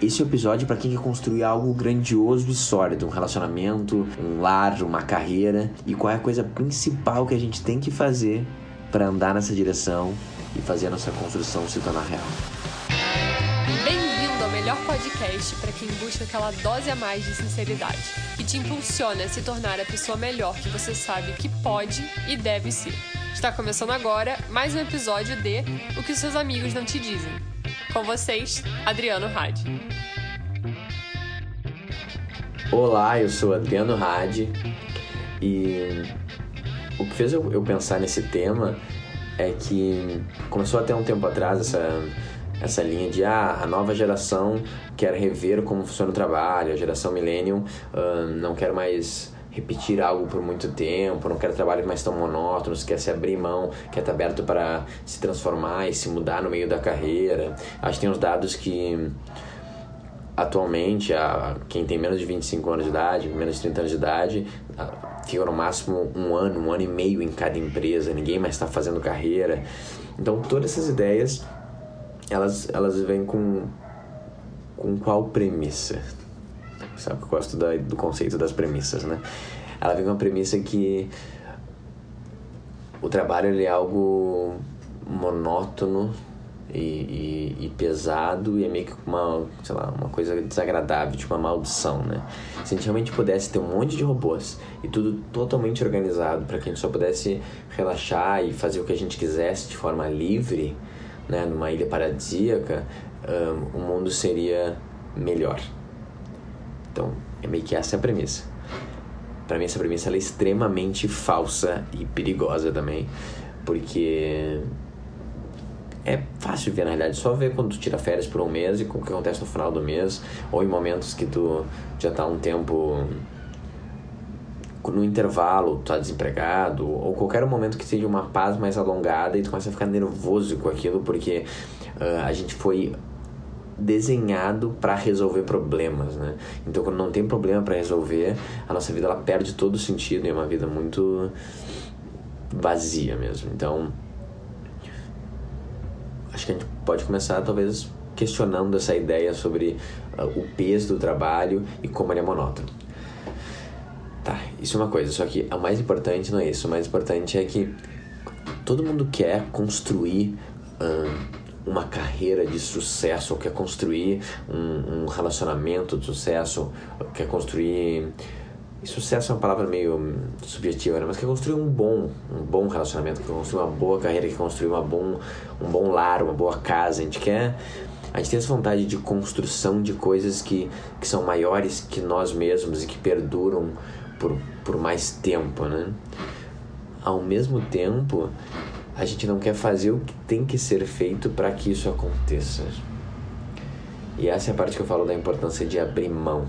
Esse é episódio para quem quer construir algo grandioso e sólido, um relacionamento, um lar, uma carreira e qual é a coisa principal que a gente tem que fazer para andar nessa direção e fazer a nossa construção se tornar real. Bem-vindo ao melhor podcast para quem busca aquela dose a mais de sinceridade, que te impulsiona a se tornar a pessoa melhor que você sabe que pode e deve ser. Está começando agora mais um episódio de O que seus amigos não te dizem. Com vocês, Adriano Hadi. Olá, eu sou Adriano Hadi e o que fez eu, pensar nesse tema é que começou até um tempo atrás essa, essa linha de ah, a nova geração quer rever como funciona o trabalho, a geração millennium uh, não quer mais repetir algo por muito tempo, não quer trabalhos mais tão monótonos, quer se abrir mão, quer estar aberto para se transformar e se mudar no meio da carreira. Acho que tem uns dados que atualmente, a, quem tem menos de 25 anos de idade, menos de 30 anos de idade, fica no máximo um ano, um ano e meio em cada empresa, ninguém mais está fazendo carreira. Então, todas essas ideias, elas, elas vêm com, com qual premissa? Sabe eu gosto da, do conceito das premissas, né? Ela vem com a premissa que o trabalho ele é algo monótono, e, e, e, pesado e é meio que uma, sei lá, uma coisa desagradável, tipo uma maldição, né? Se a gente realmente pudesse ter um monte de robôs e tudo totalmente organizado para que a gente só pudesse relaxar e fazer o que a gente quisesse de forma livre, né, numa ilha paradisíaca, um, o mundo seria melhor. Então, é meio que essa é a premissa. Para mim essa premissa é extremamente falsa e perigosa também, porque é fácil ver na realidade, só ver quando tu tira férias por um mês e o que acontece no final do mês, ou em momentos que tu já tá um tempo no intervalo, tu tá desempregado, ou qualquer momento que seja uma paz mais alongada e tu começa a ficar nervoso com aquilo porque uh, a gente foi desenhado para resolver problemas, né? Então quando não tem problema para resolver, a nossa vida ela perde todo o sentido e é uma vida muito vazia mesmo. Então, acho que a gente pode começar talvez questionando essa ideia sobre uh, o peso do trabalho e como ele é monótono. Tá, isso é uma coisa, só que o mais importante não é isso. O mais importante é que todo mundo quer construir uh, uma carreira de sucesso, ou quer construir um, um relacionamento de sucesso, quer construir sucesso é uma palavra meio subjetiva, né? mas quer construir um bom, um bom relacionamento, quer construir uma boa carreira, quer construir uma bom, um bom lar, uma boa casa. A gente quer. A gente tem essa vontade de construção de coisas que, que são maiores que nós mesmos e que perduram por, por mais tempo, né? Ao mesmo tempo, a gente não quer fazer o que tem que ser feito para que isso aconteça. E essa é a parte que eu falo da importância de abrir mão.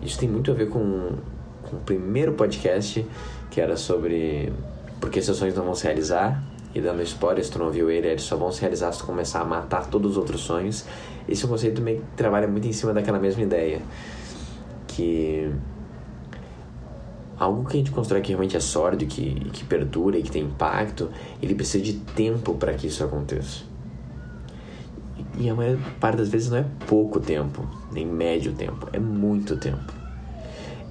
Isso tem muito a ver com, com o primeiro podcast, que era sobre por que seus sonhos não vão se realizar. E dando spoiler, se tu não viu ele, eles só vão se realizar se tu começar a matar todos os outros sonhos. Esse é conceito meio que trabalha muito em cima daquela mesma ideia. Que algo que a gente constrói que realmente é sólido, que, que perdura e que tem impacto, ele precisa de tempo para que isso aconteça. E a maior parte das vezes não é pouco tempo, nem médio tempo, é muito tempo.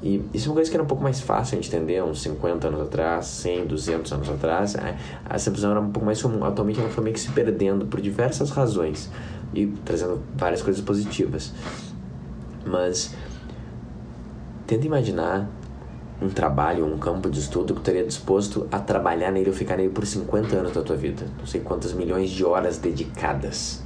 E isso é uma coisa que era um pouco mais fácil de entender uns 50 anos atrás, 100, 200 anos atrás. É, essa visão era um pouco mais comum. Atualmente ela foi meio que se perdendo por diversas razões e trazendo várias coisas positivas. Mas tenta imaginar um trabalho, um campo de estudo que tu estaria disposto a trabalhar nele ou ficar nele por 50 anos da tua vida. Não sei quantas milhões de horas dedicadas.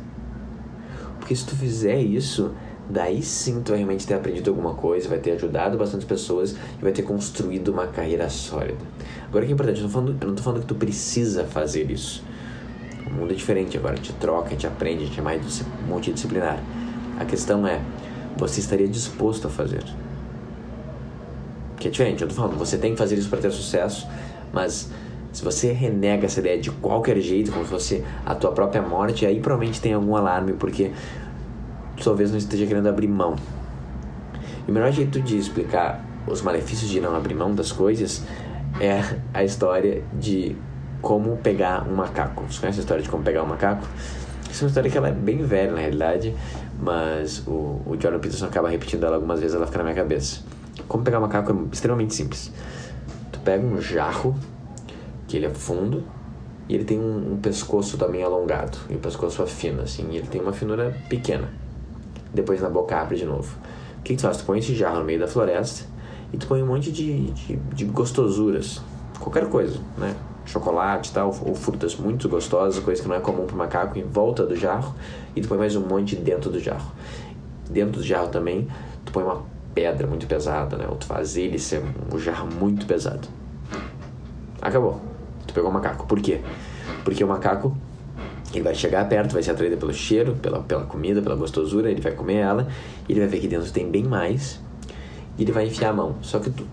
Porque se tu fizer isso, daí sim tu vai realmente ter aprendido alguma coisa, vai ter ajudado bastante pessoas e vai ter construído uma carreira sólida. Agora que é importante, eu, falando, eu não estou falando que tu precisa fazer isso. O mundo é diferente agora, te troca, te aprende, te é mais multidisciplinar. A questão é, você estaria disposto a fazer? Que é diferente, eu tô falando, você tem que fazer isso para ter sucesso, mas se você renega essa ideia de qualquer jeito, como se fosse a tua própria morte, aí provavelmente tem algum alarme, porque talvez não esteja querendo abrir mão. E o melhor jeito de explicar os malefícios de não abrir mão das coisas é a história de como pegar um macaco. Você conhece a história de como pegar um macaco? Essa é uma história que ela é bem velha na realidade, mas o, o Jordan Peterson acaba repetindo ela algumas vezes, ela fica na minha cabeça. Como pegar macaco é extremamente simples. Tu pega um jarro, que ele é fundo, e ele tem um, um pescoço também alongado, e o pescoço é fino, assim, e ele tem uma finura pequena. Depois na boca abre de novo. O que, que tu faz? Tu põe esse jarro no meio da floresta e tu põe um monte de, de, de gostosuras, qualquer coisa, né? chocolate e tal, ou frutas muito gostosas, coisa que não é comum para macaco, em volta do jarro, e tu põe mais um monte dentro do jarro. Dentro do jarro também, tu põe uma pedra muito pesada, né? Ou tu faz ele ser um jarro muito pesado. Acabou. Tu pegou o macaco. Por quê? Porque o macaco ele vai chegar perto, vai ser atraído pelo cheiro, pela, pela comida, pela gostosura, ele vai comer ela, ele vai ver que dentro tem bem mais, e ele vai enfiar a mão. Só que tu,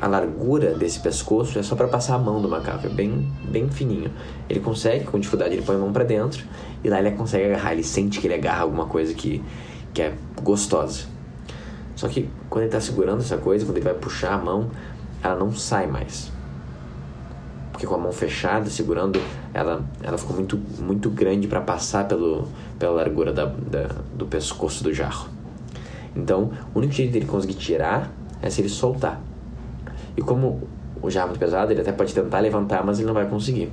a largura desse pescoço é só para passar a mão do macaco, é bem, bem fininho. Ele consegue, com dificuldade, ele põe a mão para dentro e lá ele consegue agarrar, ele sente que ele agarra alguma coisa que, que é gostosa. Só que quando ele está segurando essa coisa, quando ele vai puxar a mão, ela não sai mais. Porque com a mão fechada, segurando, ela, ela ficou muito, muito grande para passar pelo, pela largura da, da, do pescoço do jarro. Então, o único jeito dele conseguir tirar é se ele soltar. E como o jarro é muito pesado, ele até pode tentar levantar, mas ele não vai conseguir.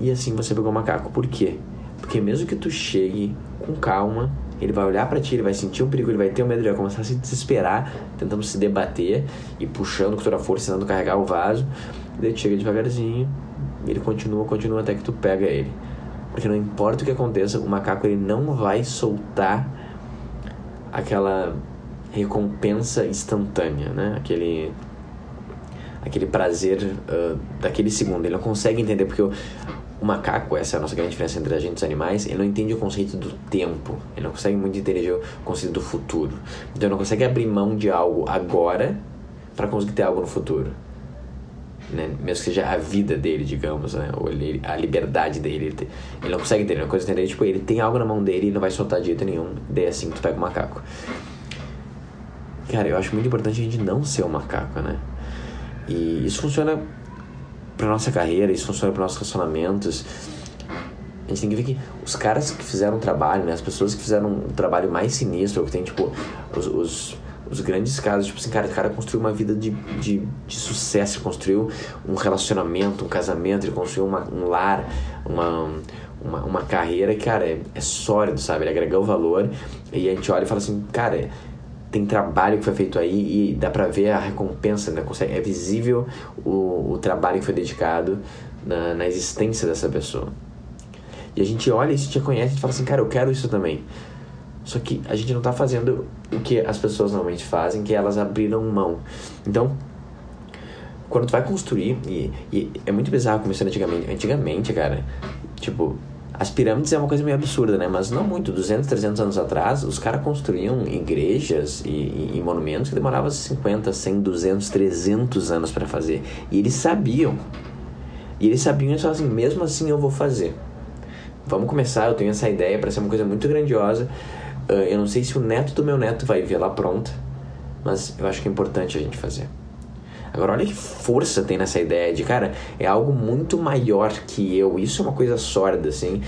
E assim você pegou o macaco. Por quê? Porque mesmo que tu chegue com calma, ele vai olhar para ti, ele vai sentir o perigo, ele vai ter medo, ele vai começar a se desesperar, tentando se debater e puxando com toda a força, tentando carregar o vaso. Daí tu chega devagarzinho, ele continua, continua até que tu pega ele. Porque não importa o que aconteça, o macaco ele não vai soltar aquela recompensa instantânea, né? Aquele aquele prazer uh, daquele segundo. Ele não consegue entender porque macaco, essa é a nossa grande diferença entre a gente e os animais, ele não entende o conceito do tempo. Ele não consegue muito entender o conceito do futuro. Então ele não consegue abrir mão de algo agora para conseguir ter algo no futuro. Né? Mesmo que seja a vida dele, digamos, né? Ou ele, a liberdade dele. Ele, ele não consegue entender. Uma coisa entender, tipo, ele tem algo na mão dele e não vai soltar de jeito nenhum. Daí assim tu pega o macaco. Cara, eu acho muito importante a gente não ser um macaco, né? E isso funciona pra nossa carreira, isso funciona para nossos relacionamentos. A gente tem que ver que os caras que fizeram o trabalho, né? As pessoas que fizeram um trabalho mais sinistro, que tem, tipo, os, os, os grandes casos, tipo assim, cara, o cara construiu uma vida de, de, de sucesso, construiu um relacionamento, um casamento, ele construiu uma, um lar, uma, uma, uma carreira, cara, é, é sólido, sabe? Ele agregou valor e a gente olha e fala assim, cara, tem trabalho que foi feito aí e dá pra ver a recompensa, né? é visível o, o trabalho que foi dedicado na, na existência dessa pessoa. E a gente olha e se te conhece e fala assim, cara, eu quero isso também. Só que a gente não tá fazendo o que as pessoas normalmente fazem, que elas abriram mão. Então, quando tu vai construir, e, e é muito bizarro isso antigamente. Antigamente, cara, tipo, as pirâmides é uma coisa meio absurda, né? Mas não muito. 200, 300 anos atrás, os caras construíam igrejas e, e, e, monumentos que demoravam 50, 100, 200, 300 anos para fazer. E eles sabiam. E eles sabiam e falavam assim: mesmo assim eu vou fazer. Vamos começar, eu tenho essa ideia para ser uma coisa muito grandiosa. Uh, eu não sei se o neto do meu neto vai ver lá pronta, mas eu acho que é importante a gente fazer. Agora, olha que força tem nessa ideia de, cara, é algo muito maior que eu. Isso é uma coisa sólida, assim.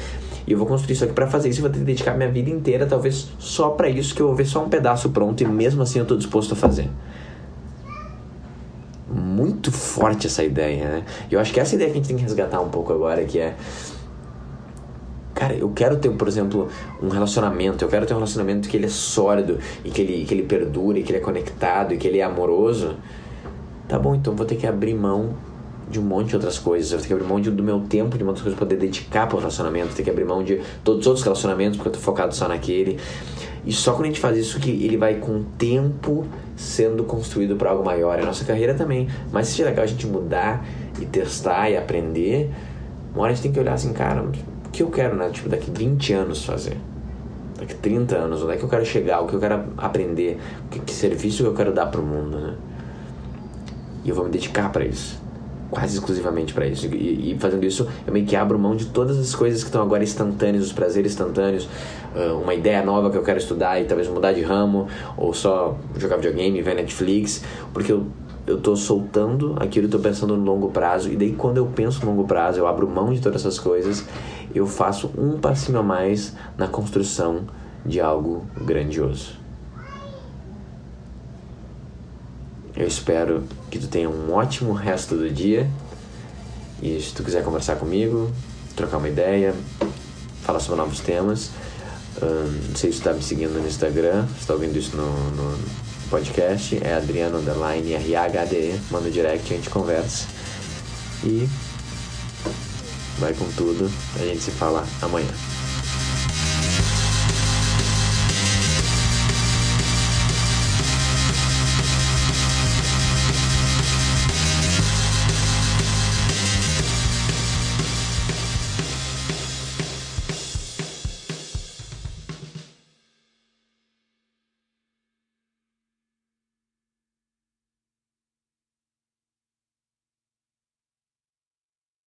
E eu vou construir isso aqui para fazer isso. Eu vou ter que dedicar minha vida inteira, talvez só para isso, que eu vou ver só um pedaço pronto e mesmo assim eu tô disposto a fazer. Muito forte essa ideia, né? E eu acho que essa ideia que a gente tem que resgatar um pouco agora, que é cara, eu quero ter, por exemplo, um relacionamento, eu quero ter um relacionamento que ele é sólido e que ele, que ele perdure, que ele é conectado e que ele é amoroso. Tá bom, então vou ter que abrir mão de um monte de outras coisas. Eu vou ter que abrir mão de, do meu tempo, de muitas coisas para poder dedicar para o relacionamento. Vou ter que abrir mão de todos os outros relacionamentos porque eu tô focado só naquele. E só quando a gente faz isso que ele vai com o tempo sendo construído para algo maior. A nossa carreira também. Mas se é legal a gente mudar e testar e aprender, uma hora a gente tem que olhar assim, cara, o que eu quero, né? Tipo, daqui 20 anos fazer. Daqui 30 anos, onde é que eu quero chegar, o que eu quero aprender, que, que serviço eu quero dar para o mundo, né? E eu vou me dedicar para isso. Quase exclusivamente para isso. E, e, fazendo isso, eu meio que abro mão de todas as coisas que estão agora instantâneas, os prazeres instantâneos, uh, uma ideia nova que eu quero estudar e talvez mudar de ramo, ou só jogar videogame, ver Netflix, porque eu eu tô soltando aquilo, eu tô pensando no longo prazo, e daí quando eu penso no longo prazo, eu abro mão de todas essas coisas eu faço um passinho a mais na construção de algo grandioso. Eu espero que tu tenha um ótimo resto do dia. E se tu quiser conversar comigo, trocar uma ideia, falar sobre novos temas, não sei se tu tá me seguindo no Instagram, se tá ouvindo isso no, no podcast, é Adriano Underline RHDE, manda direct, a gente conversa. E vai com tudo, a gente se fala amanhã.